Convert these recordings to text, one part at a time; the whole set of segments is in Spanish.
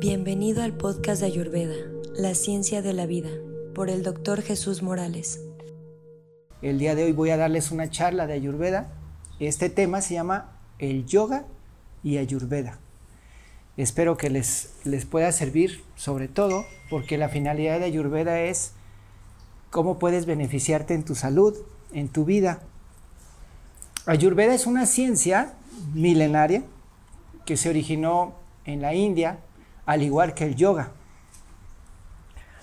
Bienvenido al podcast de Ayurveda, La Ciencia de la Vida, por el doctor Jesús Morales. El día de hoy voy a darles una charla de Ayurveda. Este tema se llama el yoga y Ayurveda. Espero que les, les pueda servir, sobre todo porque la finalidad de Ayurveda es cómo puedes beneficiarte en tu salud, en tu vida. Ayurveda es una ciencia milenaria que se originó en la India al igual que el yoga.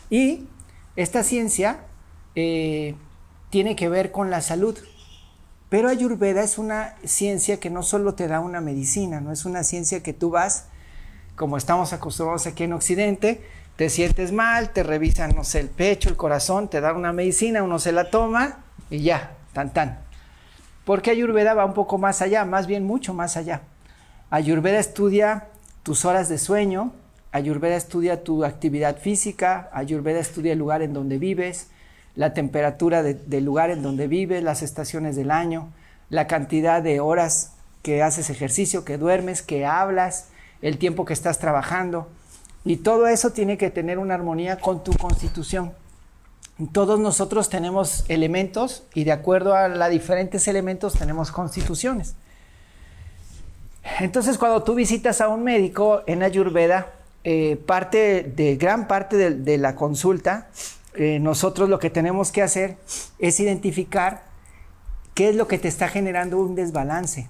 Y esta ciencia eh, tiene que ver con la salud. Pero Ayurveda es una ciencia que no solo te da una medicina, no es una ciencia que tú vas, como estamos acostumbrados aquí en Occidente, te sientes mal, te revisan, no sé, el pecho, el corazón, te dan una medicina, uno se la toma y ya, tan tan. Porque Ayurveda va un poco más allá, más bien mucho más allá. Ayurveda estudia tus horas de sueño, Ayurveda estudia tu actividad física, Ayurveda estudia el lugar en donde vives, la temperatura del lugar en donde vives, las estaciones del año, la cantidad de horas que haces ejercicio, que duermes, que hablas, el tiempo que estás trabajando. Y todo eso tiene que tener una armonía con tu constitución. Todos nosotros tenemos elementos y de acuerdo a los diferentes elementos tenemos constituciones. Entonces cuando tú visitas a un médico en Ayurveda, eh, parte de gran parte de, la consulta, eh, nosotros lo que tenemos que hacer es identificar qué es lo que te está generando un desbalance.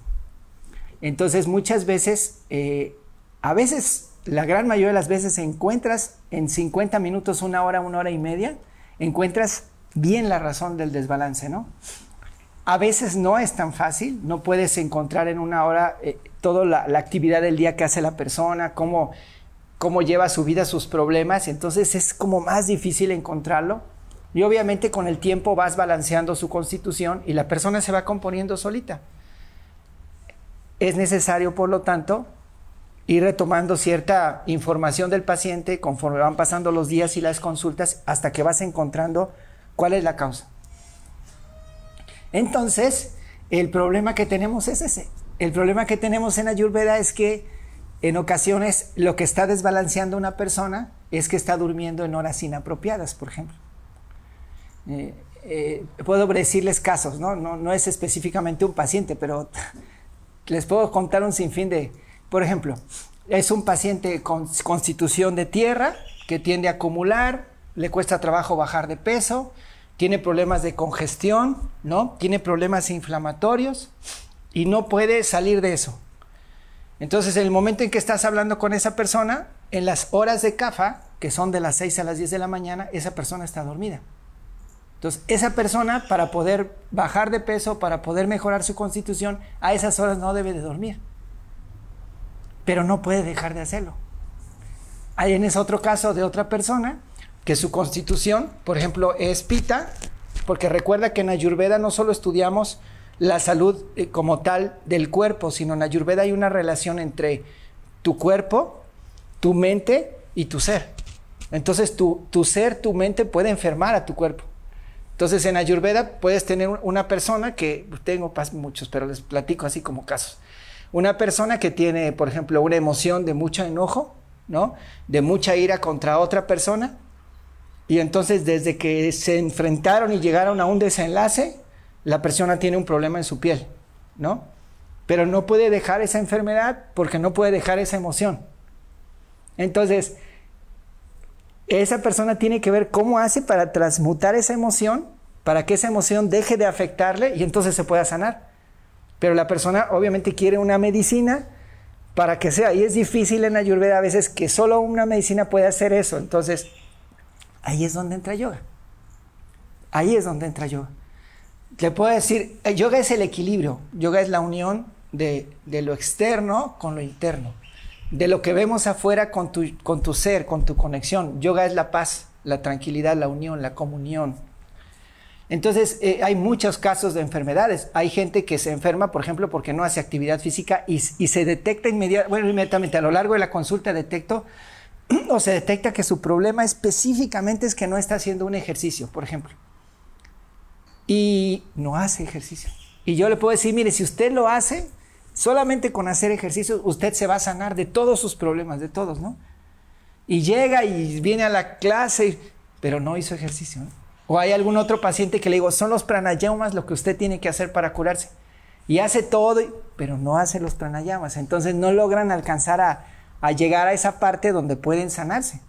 Entonces muchas veces, eh, a veces, la gran mayoría de las veces encuentras en 50 minutos, una hora, una hora y media, encuentras bien la razón del desbalance, ¿no? A veces no es tan fácil, no puedes encontrar en una hora toda la, la, actividad del día que hace la persona, cómo cómo lleva su vida, sus problemas, entonces es como más difícil encontrarlo. Y obviamente con el tiempo vas balanceando su constitución y la persona se va componiendo solita. Es necesario, por lo tanto, ir retomando cierta información del paciente conforme van pasando los días y las consultas hasta que vas encontrando cuál es la causa. Entonces, el problema que tenemos es ese. El problema que tenemos en Ayurveda es que en ocasiones lo que está desbalanceando una persona es que está durmiendo en horas inapropiadas, por ejemplo. Eh, eh, puedo decirles casos, ¿no? ¿no? No es específicamente un paciente, pero les puedo contar un sinfín de, por ejemplo, es un paciente con constitución de tierra que tiende a acumular, le cuesta trabajo bajar de peso, tiene problemas de congestión, ¿no? Tiene problemas inflamatorios y no puede salir de eso. Entonces, en el momento en que estás hablando con esa persona, en las horas de CAFA, que son de las 6 a las 10 de la mañana, esa persona está dormida. Entonces, esa persona, para poder bajar de peso, para poder mejorar su constitución, a esas horas no debe de dormir. Pero no puede dejar de hacerlo. Hay en ese otro caso de otra persona que su constitución, por ejemplo, es pita, porque recuerda que en Ayurveda no solo estudiamos la salud eh, como tal del cuerpo, sino en Ayurveda hay una relación entre tu cuerpo, tu mente y tu ser. Entonces tu, tu ser, tu mente puede enfermar a tu cuerpo. Entonces en Ayurveda puedes tener una persona que, tengo muchos, pero les platico así como casos. Una persona que tiene, por ejemplo, una emoción de mucho enojo, ¿no? De mucha ira contra otra persona. Y entonces desde que se enfrentaron y llegaron a un desenlace, la persona tiene un problema en su piel, ¿no? Pero no puede dejar esa enfermedad porque no puede dejar esa emoción. Entonces, esa persona tiene que ver cómo hace para transmutar esa emoción, para que esa emoción deje de afectarle y entonces se pueda sanar. Pero la persona obviamente quiere una medicina para que sea, y es difícil en Ayurveda a veces que solo una medicina puede hacer eso. Entonces, ahí es donde entra yoga. Ahí es donde entra yoga le puedo decir, el yoga es el equilibrio, yoga es la unión de, lo externo con lo interno, de lo que vemos afuera con tu, ser, con tu conexión. Yoga es la paz, la tranquilidad, la unión, la comunión. Entonces, eh, hay muchos casos de enfermedades. Hay gente que se enferma, por ejemplo, porque no hace actividad física y, se detecta inmediatamente, inmediatamente a lo largo de la consulta detecto o se detecta que su problema específicamente es que no está haciendo un ejercicio, por ejemplo y no hace ejercicio. Y yo le puedo decir, mire, si usted lo hace, solamente con hacer ejercicio, usted se va a sanar de todos sus problemas, de todos, ¿no? Y llega y viene a la clase, pero no hizo ejercicio. O hay algún otro paciente que le digo, son los pranayamas lo que usted tiene que hacer para curarse. Y hace todo, pero no hace los pranayamas. Entonces no logran alcanzar a llegar a esa parte donde pueden sanarse.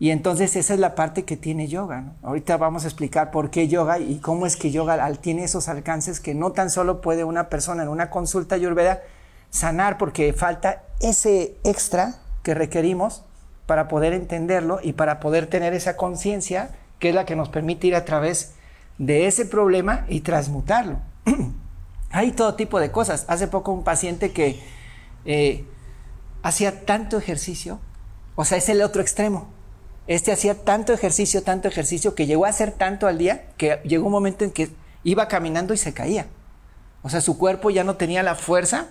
Y entonces esa es la parte que tiene yoga. Ahorita vamos a explicar por qué yoga y cómo es que yoga tiene esos alcances que no tan solo puede una persona en una consulta ayurveda sanar porque falta ese extra que requerimos para poder entenderlo y para poder tener esa conciencia que es la que nos permite ir a través de ese problema y transmutarlo. Hay todo tipo de cosas. Hace poco un paciente que eh, hacía tanto ejercicio, o sea, es el otro extremo. Este hacía tanto ejercicio, tanto ejercicio, que llegó a hacer tanto al día, que llegó un momento en que iba caminando y se caía. O sea, su cuerpo ya no tenía la fuerza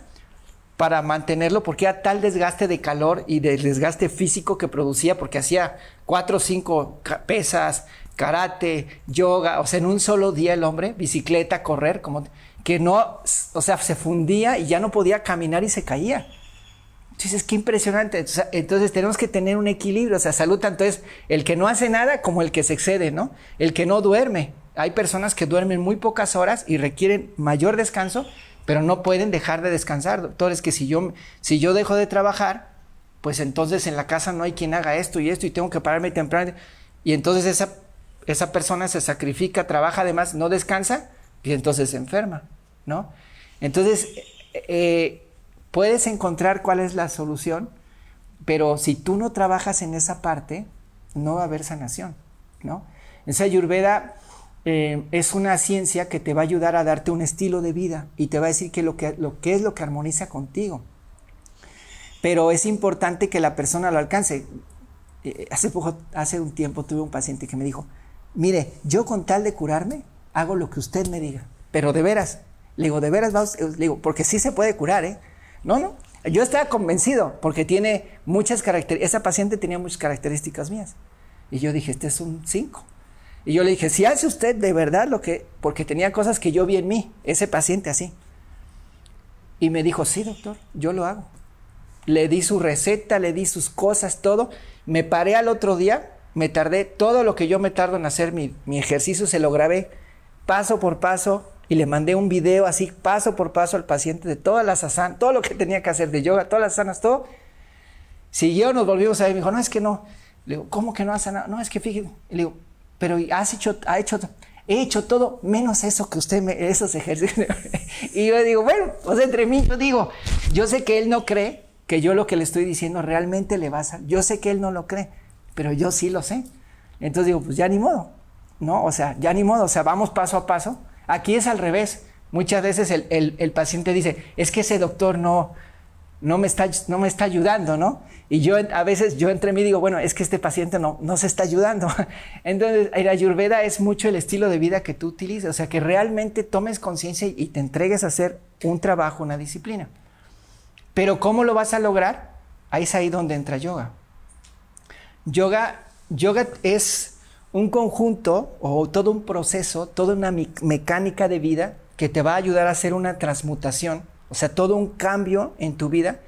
para mantenerlo porque era tal desgaste de calor y del desgaste físico que producía porque hacía cuatro o cinco pesas, karate, yoga, o sea, en un solo día el hombre, bicicleta, correr, como que no, o sea, se fundía y ya no podía caminar y se caía. Entonces, qué impresionante. Entonces, tenemos que tener un equilibrio. O sea, salud tanto el que no hace nada como el que se excede, ¿no? El que no duerme. Hay personas que duermen muy pocas horas y requieren mayor descanso, pero no pueden dejar de descansar. Doctores, que si yo, si yo dejo de trabajar, pues entonces en la casa no hay quien haga esto y esto y tengo que pararme temprano. Y entonces esa, esa persona se sacrifica, trabaja además, no descansa y entonces se enferma, ¿no? Entonces, eh, puedes encontrar cuál es la solución, pero si tú no trabajas en esa parte, no va a haber sanación, ¿no? Esa Ayurveda eh, es una ciencia que te va a ayudar a darte un estilo de vida y te va a decir que lo que, es lo que armoniza contigo. Pero es importante que la persona lo alcance. Eh, hace, poco, hace un tiempo tuve un paciente que me dijo, mire, yo con tal de curarme, hago lo que usted me diga, pero de veras, le digo, de veras, digo, porque sí se puede curar, ¿eh? No, no. Yo estaba convencido porque tiene muchas características. Esa paciente tenía muchas características mías. Y yo dije, este es un 5. Y yo le dije, si hace usted de verdad lo que, porque tenía cosas que yo vi en mí, ese paciente así. Y me dijo, sí, doctor, yo lo hago. Le di su receta, le di sus cosas, todo. Me paré al otro día, me tardé todo lo que yo me tardo en hacer mi, mi ejercicio, se lo grabé paso por paso, y le mandé un video así paso por paso al paciente de todas las asanas, todo lo que tenía que hacer de yoga, todas las asanas, todo. Siguió, nos volvimos a ver, me dijo, no, es que no. Le digo, ¿cómo que no has sanado? No, es que fíjate. Le digo, pero has hecho, ha hecho, he hecho todo menos eso que usted me, esos ejercicios. y yo digo, bueno, pues entre mí, yo digo, yo sé que él no cree que yo lo que le estoy diciendo realmente le va a Yo sé que él no lo cree, pero yo sí lo sé. Entonces digo, pues ya ni modo, ¿no? O sea, ya ni modo, o sea, vamos paso a paso Aquí es al revés. Muchas veces el, paciente dice, es que ese doctor no, no, me está, no me está ayudando, ¿no? Y yo a veces, yo entre mí digo, bueno, es que este paciente no, no se está ayudando. Entonces, la ayurveda es mucho el estilo de vida que tú utilizas, o sea, que realmente tomes conciencia y te entregues a hacer un trabajo, una disciplina. Pero ¿cómo lo vas a lograr? Ahí es ahí donde entra yoga. Yoga, yoga es un conjunto o todo un proceso, toda una mecánica de vida que te va a ayudar a hacer una transmutación, o sea, todo un cambio en tu vida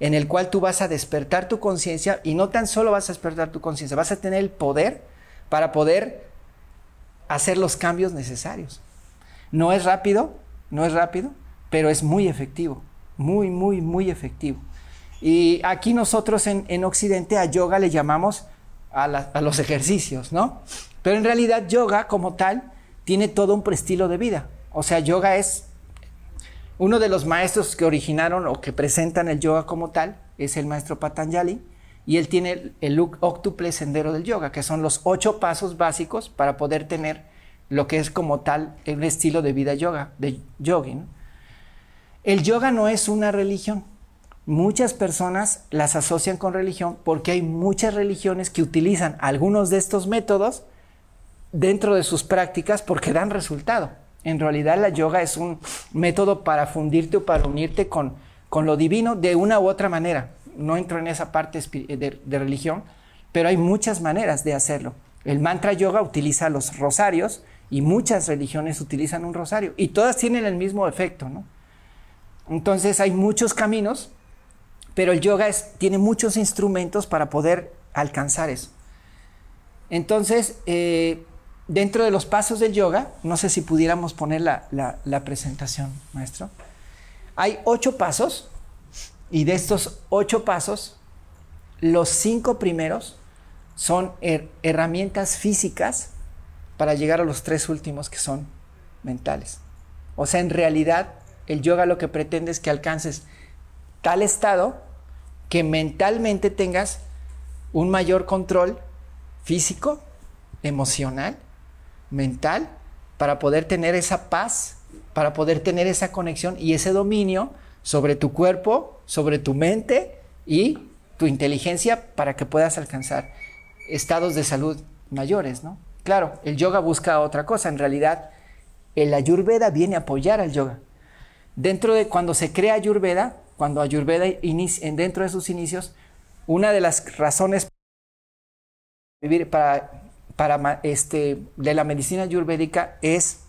en el cual tú vas a despertar tu conciencia y no tan solo vas a despertar tu conciencia, vas a tener el poder para poder hacer los cambios necesarios. No es rápido, no es rápido, pero es muy efectivo, muy, muy, muy efectivo. Y aquí nosotros en, en Occidente a yoga le llamamos a, los ejercicios, ¿no? Pero en realidad yoga como tal tiene todo un estilo de vida. O sea, yoga es uno de los maestros que originaron o que presentan el yoga como tal, es el maestro Patanjali, y él tiene el, octuple sendero del yoga, que son los ocho pasos básicos para poder tener lo que es como tal un estilo de vida yoga, de yogi. El yoga no es una religión, muchas personas las asocian con religión porque hay muchas religiones que utilizan algunos de estos métodos dentro de sus prácticas porque dan resultado. En realidad la yoga es un método para fundirte o para unirte con, con lo divino de una u otra manera. No entro en esa parte de, de religión, pero hay muchas maneras de hacerlo. El mantra yoga utiliza los rosarios y muchas religiones utilizan un rosario y todas tienen el mismo efecto. Entonces hay muchos caminos pero el yoga tiene muchos instrumentos para poder alcanzar eso. Entonces, eh, dentro de los pasos del yoga, no sé si pudiéramos poner la, la presentación, maestro, hay ocho pasos y de estos ocho pasos, los cinco primeros son herramientas físicas para llegar a los tres últimos que son mentales. O sea, en realidad, el yoga lo que pretende es que alcances tal estado que mentalmente tengas un mayor control físico, emocional, mental, para poder tener esa paz, para poder tener esa conexión y ese dominio sobre tu cuerpo, sobre tu mente y tu inteligencia para que puedas alcanzar estados de salud mayores, ¿no? Claro, el yoga busca otra cosa, en realidad el ayurveda viene a apoyar al yoga. Dentro de cuando se crea ayurveda, cuando ayurveda inicia, dentro de sus inicios, una de las razones para, para este, de la medicina ayurvédica es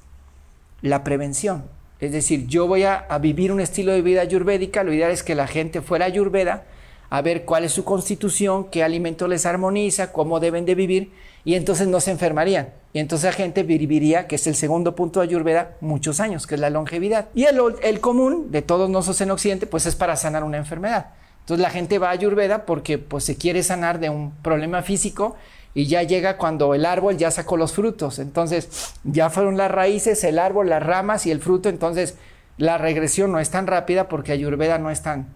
la prevención. Es decir, yo voy a, vivir un estilo de vida ayurvédica, lo ideal es que la gente fuera ayurveda, a ver cuál es su constitución, qué alimento les armoniza, cómo deben de vivir, y entonces no se enfermarían. Y entonces la gente viviría, que es el segundo punto de Ayurveda, muchos años, que es la longevidad. Y el, común de todos nosotros en Occidente, pues es para sanar una enfermedad. Entonces la gente va a Ayurveda porque pues se quiere sanar de un problema físico y ya llega cuando el árbol ya sacó los frutos. Entonces ya fueron las raíces, el árbol, las ramas y el fruto. Entonces la regresión no es tan rápida porque Ayurveda no es tan...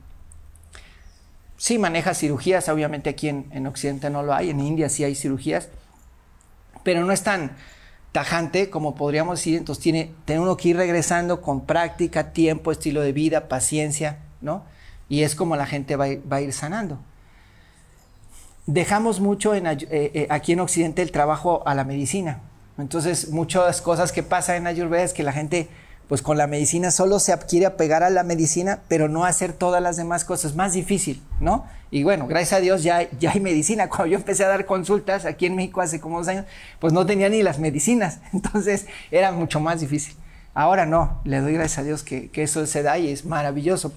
Sí maneja cirugías, obviamente aquí en, en Occidente no lo hay, en India sí hay cirugías, pero no es tan tajante como podríamos decir. Entonces tiene, uno que ir regresando con práctica, tiempo, estilo de vida, paciencia, ¿no? Y es como la gente va a ir sanando dejamos mucho en, eh, eh, aquí en Occidente el trabajo a la medicina. Entonces, muchas cosas que pasan en Ayurveda es que la gente, pues con la medicina solo se quiere apegar a la medicina, pero no hacer todas las demás cosas. Más difícil, ¿no? Y bueno, gracias a Dios ya, ya hay medicina. Cuando yo empecé a dar consultas aquí en México hace como dos años, pues no tenía ni las medicinas. Entonces, era mucho más difícil. Ahora no, le doy gracias a Dios que, que eso se da y es maravilloso.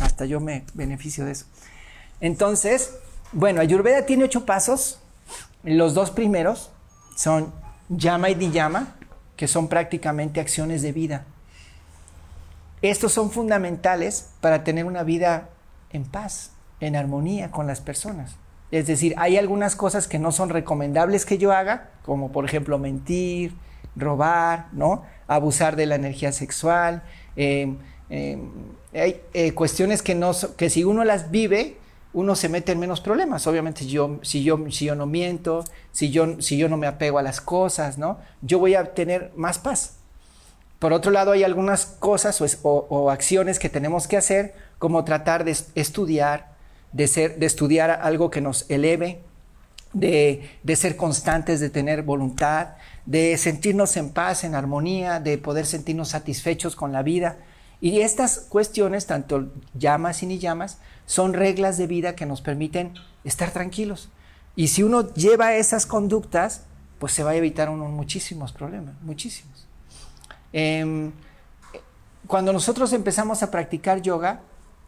Hasta yo me beneficio de eso. Entonces, bueno, Ayurveda tiene ocho pasos. Los dos primeros son Yama y Diyama, que son prácticamente acciones de vida. Estos son fundamentales para tener una vida en paz, en armonía con las personas. Es decir, hay algunas cosas que no son recomendables que yo haga, como por ejemplo mentir, robar, ¿no? abusar de la energía sexual. Eh, eh, hay eh, cuestiones que, no, que si uno las vive, uno se mete en menos problemas. Obviamente, yo, si, yo, si yo no miento, si yo, si yo no me apego a las cosas, ¿no? Yo voy a tener más paz. Por otro lado, hay algunas cosas o, acciones que tenemos que hacer, como tratar de estudiar, de, ser, de estudiar algo que nos eleve, de, de ser constantes, de tener voluntad, de sentirnos en paz, en armonía, de poder sentirnos satisfechos con la vida. Y estas cuestiones, tanto llamas y ni llamas, son reglas de vida que nos permiten estar tranquilos. Y si uno lleva esas conductas, pues se va a evitar uno muchísimos problemas, muchísimos. Em, cuando nosotros empezamos a practicar yoga,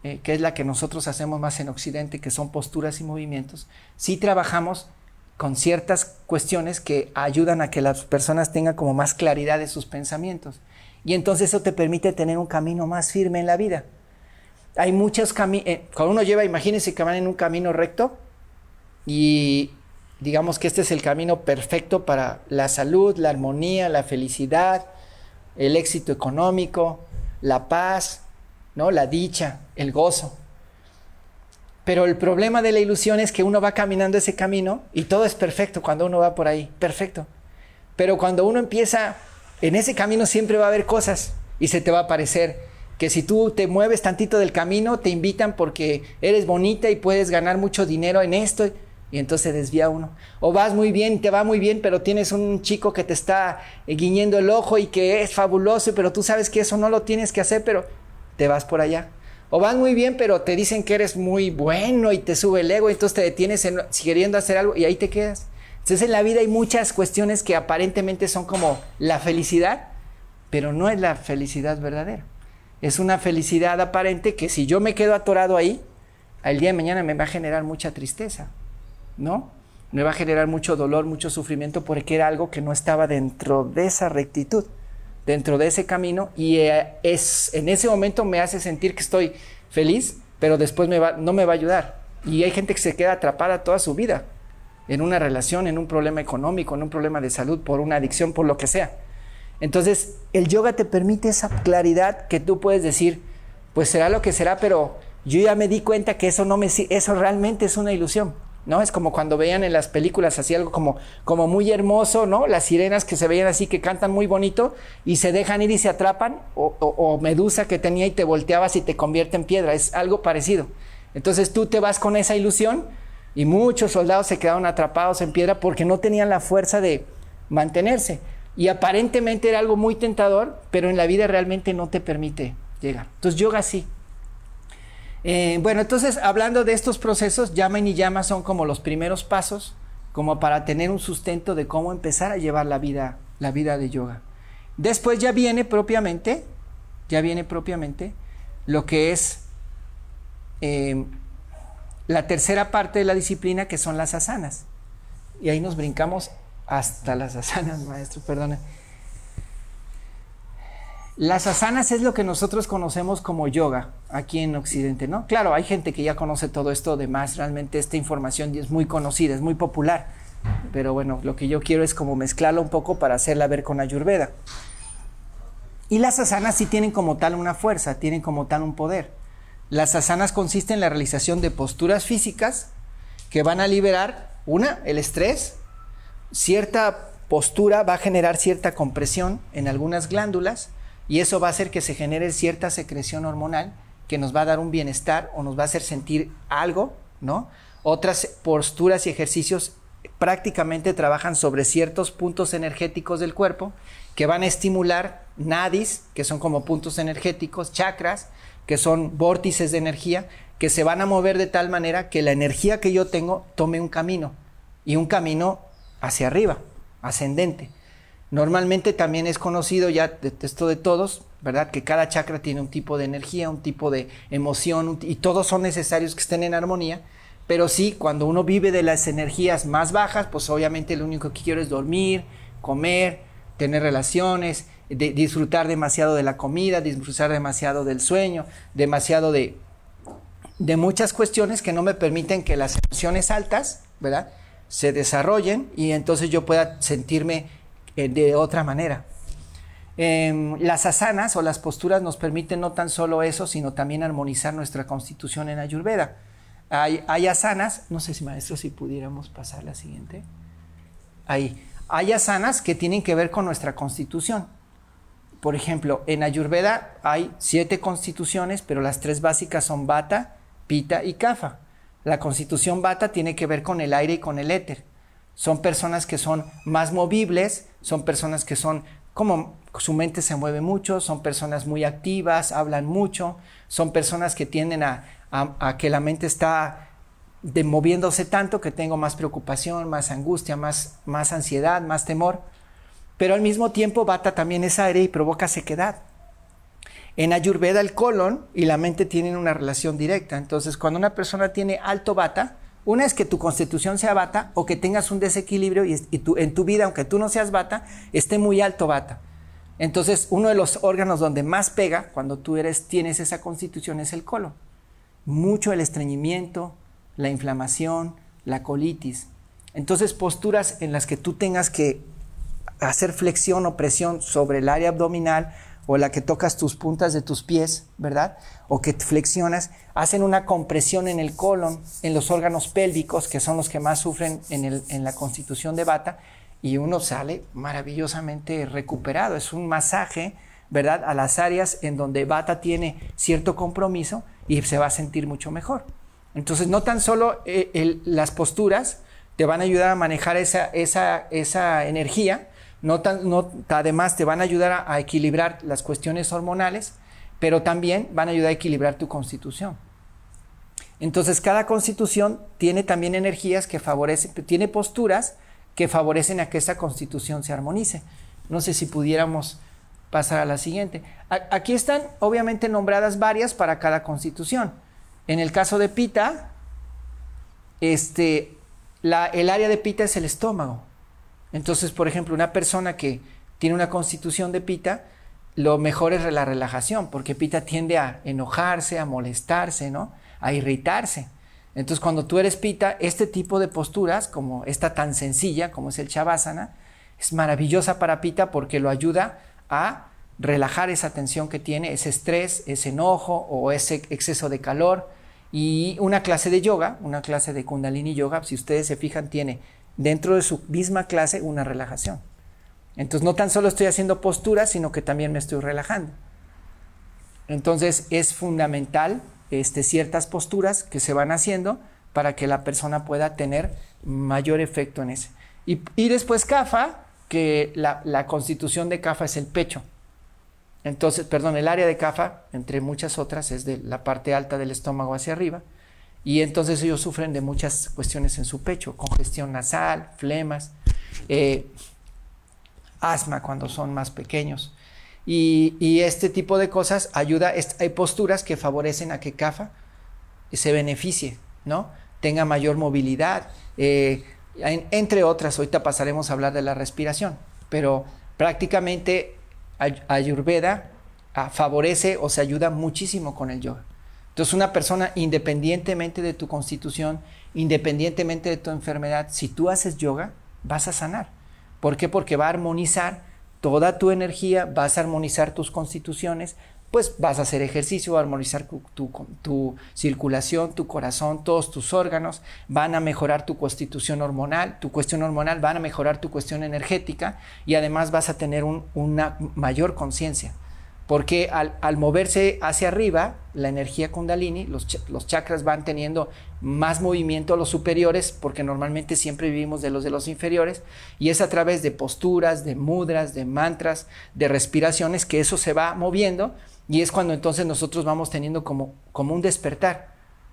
eh, que es la que nosotros hacemos más en Occidente, que son posturas y movimientos, sí trabajamos con ciertas cuestiones que ayudan a que las personas tengan como más claridad de sus pensamientos. Y entonces eso te permite tener un camino más firme en la vida hay muchos caminos, eh, cuando uno lleva, imagínense que van en un camino recto y digamos que este es el camino perfecto para la salud, la armonía, la felicidad, el éxito económico, la paz, ¿no? la dicha, el gozo. Pero el problema de la ilusión es que uno va caminando ese camino y todo es perfecto cuando uno va por ahí, perfecto. Pero cuando uno empieza, en ese camino siempre va a haber cosas y se te va a aparecer que si tú te mueves tantito del camino, te invitan porque eres bonita y puedes ganar mucho dinero en esto. Y entonces desvía uno. O vas muy bien, te va muy bien, pero tienes un chico que te está eh, guiñendo el ojo y que es fabuloso, pero tú sabes que eso no lo tienes que hacer, pero te vas por allá. O vas muy bien, pero te dicen que eres muy bueno y te sube el ego, y entonces te detienes en, queriendo hacer algo y ahí te quedas. Entonces en la vida hay muchas cuestiones que aparentemente son como la felicidad, pero no es la felicidad verdadera es una felicidad aparente que si yo me quedo atorado ahí, al día de mañana me va a generar mucha tristeza, ¿no? me va a generar mucho dolor, mucho sufrimiento, porque era algo que no estaba dentro de esa rectitud, dentro de ese camino, y eh, es, en ese momento me hace sentir que estoy feliz, pero después me va, no me va a ayudar. Y hay gente que se queda atrapada toda su vida en una relación, en un problema económico, en un problema de salud, por una adicción, por lo que sea. Entonces, el yoga te permite esa claridad que tú puedes decir, pues será lo que será, pero yo ya me di cuenta que eso no me eso realmente es una ilusión. ¿No? Es como cuando veían en las películas así algo como, como muy hermoso, ¿no? Las sirenas que se veían así, que cantan muy bonito y se dejan ir y se atrapan, o, Medusa que tenía y te volteabas y te convierte en piedra, es algo parecido. Entonces tú te vas con esa ilusión y muchos soldados se quedaron atrapados en piedra porque no tenían la fuerza de mantenerse. Y aparentemente era algo muy tentador, pero en la vida realmente no te permite llegar. Entonces yoga sí. Eh, bueno, entonces hablando de estos procesos, llama y llama son como los primeros pasos, como para tener un sustento de cómo empezar a llevar la vida, la vida de yoga. Después ya viene propiamente, ya viene propiamente lo que es eh, la tercera parte de la disciplina, que son las asanas. Y ahí nos brincamos hasta las asanas, maestro, perdona. Las asanas es lo que nosotros conocemos como yoga aquí en Occidente, ¿no? Claro, hay gente que ya conoce todo esto de más, realmente esta información es muy conocida, es muy popular, pero bueno, lo que yo quiero es como mezclarla un poco para hacerla ver con Ayurveda. Y las asanas sí tienen como tal una fuerza, tienen como tal un poder. Las asanas consisten en la realización de posturas físicas que van a liberar, una, el estrés, cierta postura va a generar cierta compresión en algunas glándulas y eso va a hacer que se genere cierta secreción hormonal que nos va a dar un bienestar o nos va a hacer sentir algo, ¿no? Otras posturas y ejercicios prácticamente trabajan sobre ciertos puntos energéticos del cuerpo que van a estimular nadis, que son como puntos energéticos, chakras, que son vórtices de energía, que se van a mover de tal manera que la energía que yo tengo tome un camino y un camino hacia arriba, ascendente. Normalmente también es conocido ya de esto de todos, ¿verdad? Que cada chakra tiene un tipo de energía, un tipo de emoción y todos son necesarios que estén en armonía. Pero sí, cuando uno vive de las energías más bajas, pues obviamente lo único que quiero es dormir, comer, tener relaciones, disfrutar demasiado de la comida, disfrutar demasiado del sueño, demasiado de, de muchas cuestiones que no me permiten que las emociones altas, ¿verdad? se desarrollen y entonces yo pueda sentirme eh, de otra manera. Em, las asanas o las posturas nos permiten no tan solo eso, sino también armonizar nuestra constitución en Ayurveda. Hay, asanas, no sé si maestro, si pudiéramos pasar la siguiente. Ahí. Hay asanas que tienen que ver con nuestra constitución. Por ejemplo, en Ayurveda hay siete constituciones, pero las tres básicas son Bata, Pita y Kapha. La constitución bata tiene que ver con el aire y con el éter. Son personas que son más movibles, son personas que son como su mente se mueve mucho, son personas muy activas, hablan mucho, son personas que tienden a, que la mente está moviéndose tanto que tengo más preocupación, más angustia, más, ansiedad, más temor. Pero al mismo tiempo bata también es aire y provoca sequedad. En Ayurveda el colon y la mente tienen una relación directa. Entonces, cuando una persona tiene alto bata, una es que tu constitución sea bata o que tengas un desequilibrio y, en tu vida, aunque tú no seas bata, esté muy alto bata. Entonces, uno de los órganos donde más pega cuando tú eres, tienes esa constitución es el colon. Mucho el estreñimiento, la inflamación, la colitis. Entonces, posturas en las que tú tengas que hacer flexión o presión sobre el área abdominal o la que tocas tus puntas de tus pies, ¿verdad? O que flexionas, hacen una compresión en el colon, en los órganos pélvicos, que son los que más sufren en, la constitución de bata, y uno sale maravillosamente recuperado. Es un masaje, ¿verdad? A las áreas en donde bata tiene cierto compromiso y se va a sentir mucho mejor. Entonces, no tan solo eh, las posturas te van a ayudar a manejar esa, esa, esa energía, no, además te van a ayudar a, equilibrar las cuestiones hormonales, pero también van a ayudar a equilibrar tu constitución. Entonces cada constitución tiene también energías que favorecen, tiene posturas que favorecen a que esa constitución se armonice. No sé si pudiéramos pasar a la siguiente. aquí están obviamente nombradas varias para cada constitución. En el caso de Pita, este, el área de pita es el estómago. Entonces, por ejemplo, una persona que tiene una constitución de pita, lo mejor es la relajación, porque pita tiende a enojarse, a molestarse, ¿no? A irritarse. Entonces, cuando tú eres pita, este tipo de posturas, como esta tan sencilla, como es el chavasana, es maravillosa para pita porque lo ayuda a relajar esa tensión que tiene, ese estrés, ese enojo o ese exceso de calor. Y una clase de yoga, una clase de kundalini yoga, si ustedes se fijan, tiene dentro de su misma clase una relajación. Entonces no tan solo estoy haciendo posturas, sino que también me estoy relajando. Entonces es fundamental este, ciertas posturas que se van haciendo para que la persona pueda tener mayor efecto en ese. Y, después CAFA, que la, constitución de CAFA es el pecho. Entonces, perdón, el área de CAFA, entre muchas otras, es de la parte alta del estómago hacia arriba. Y entonces ellos sufren de muchas cuestiones en su pecho, congestión nasal, flemas. Eh, asma cuando son más pequeños. Y, este tipo de cosas ayuda, hay posturas que favorecen a que CAFA se beneficie, ¿no? Tenga mayor movilidad, eh, entre otras, ahorita pasaremos a hablar de la respiración, pero prácticamente Ayurveda ah, favorece o se ayuda muchísimo con el yoga. Entonces una persona, independientemente de tu constitución, independientemente de tu enfermedad, si tú haces yoga, vas a sanar. ¿Por qué? Porque va a armonizar toda tu energía, vas a armonizar tus constituciones, pues vas a hacer ejercicio, a armonizar tu, circulación, tu corazón, todos tus órganos, van a mejorar tu constitución hormonal, tu cuestión hormonal, van a mejorar tu cuestión energética y además vas a tener una mayor conciencia porque al, moverse hacia arriba, la energía kundalini, los, chakras van teniendo más movimiento, los superiores, porque normalmente siempre vivimos de los de los inferiores, y es a través de posturas, de mudras, de mantras, de respiraciones, que eso se va moviendo, y es cuando entonces nosotros vamos teniendo como, como un despertar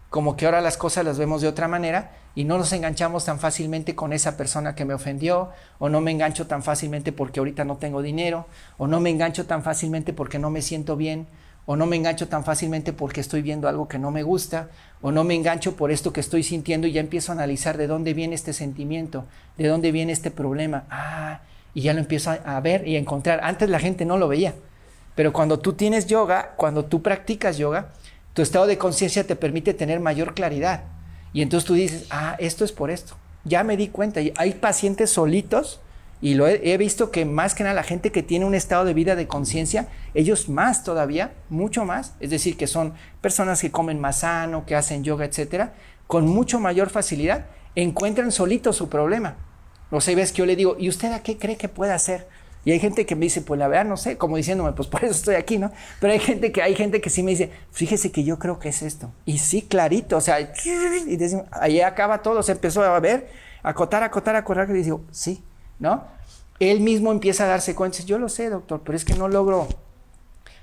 como que ahora las cosas las vemos de otra manera y no nos enganchamos tan fácilmente con esa persona que me ofendió, o no me engancho tan fácilmente porque ahorita no tengo dinero, o no me engancho tan fácilmente porque no me siento bien, o no me engancho tan fácilmente porque estoy viendo algo que no me gusta, o no me engancho por esto que estoy sintiendo y ya empiezo a analizar de dónde viene este sentimiento, de dónde viene este problema. Ah, y ya lo empiezo a ver y a encontrar. Antes la gente no lo veía, pero cuando tú tienes yoga, cuando tú practicas yoga, tu estado de conciencia te permite tener mayor claridad. Y entonces tú dices, ah, esto es por esto. Ya me di cuenta. Hay pacientes solitos y lo he, visto que más que nada la gente que tiene un estado de vida de conciencia, ellos más todavía, mucho más, es decir, que son personas que comen más sano, que hacen yoga, etcétera, con mucho mayor facilidad encuentran solitos su problema. O sea, ves que yo le digo, ¿y usted a qué cree que puede hacer? Y hay gente que me dice, pues la verdad no sé, como diciéndome, pues por eso estoy aquí, ¿no? Pero hay gente que hay gente que sí me dice, fíjese que yo creo que es esto. Y sí, clarito, o sea, y decimos, ahí acaba todo, se empezó a ver, acotar, acotar, acotar, y digo, sí, ¿no? Él mismo empieza a darse cuenta, yo lo sé, doctor, pero es que no logro,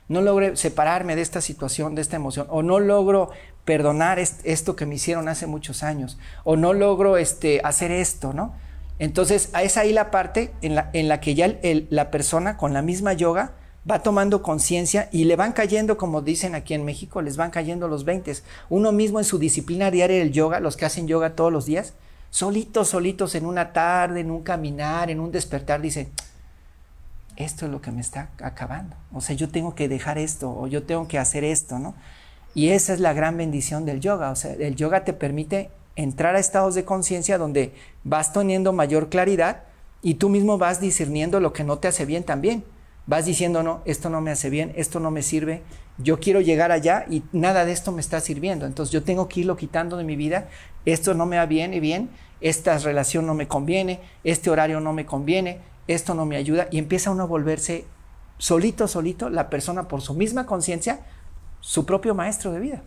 no logro separarme de esta situación, de esta emoción, o no logro perdonar esto que me hicieron hace muchos años, o no logro este, hacer esto, ¿no? Entonces, es ahí la parte en la, en la que ya la persona con la misma yoga va tomando conciencia y le van cayendo, como dicen aquí en México, les van cayendo los 20. Uno mismo en su disciplina diaria del yoga, los que hacen yoga todos los días, solitos, solitos en una tarde, en un caminar, en un despertar, dicen, esto es lo que me está acabando. O sea, yo tengo que dejar esto o yo tengo que hacer esto, ¿no? Y esa es la gran bendición del yoga. O sea, el yoga te permite entrar a estados de conciencia donde vas teniendo mayor claridad y tú mismo vas discerniendo lo que no te hace bien también. Vas diciendo, no, esto no me hace bien, esto no me sirve, yo quiero llegar allá y nada de esto me está sirviendo. Entonces yo tengo que irlo quitando de mi vida, esto no me va bien y bien, esta relación no me conviene, este horario no me conviene, esto no me ayuda y empieza uno a volverse solito, solito, la persona por su misma conciencia, su propio maestro de vida.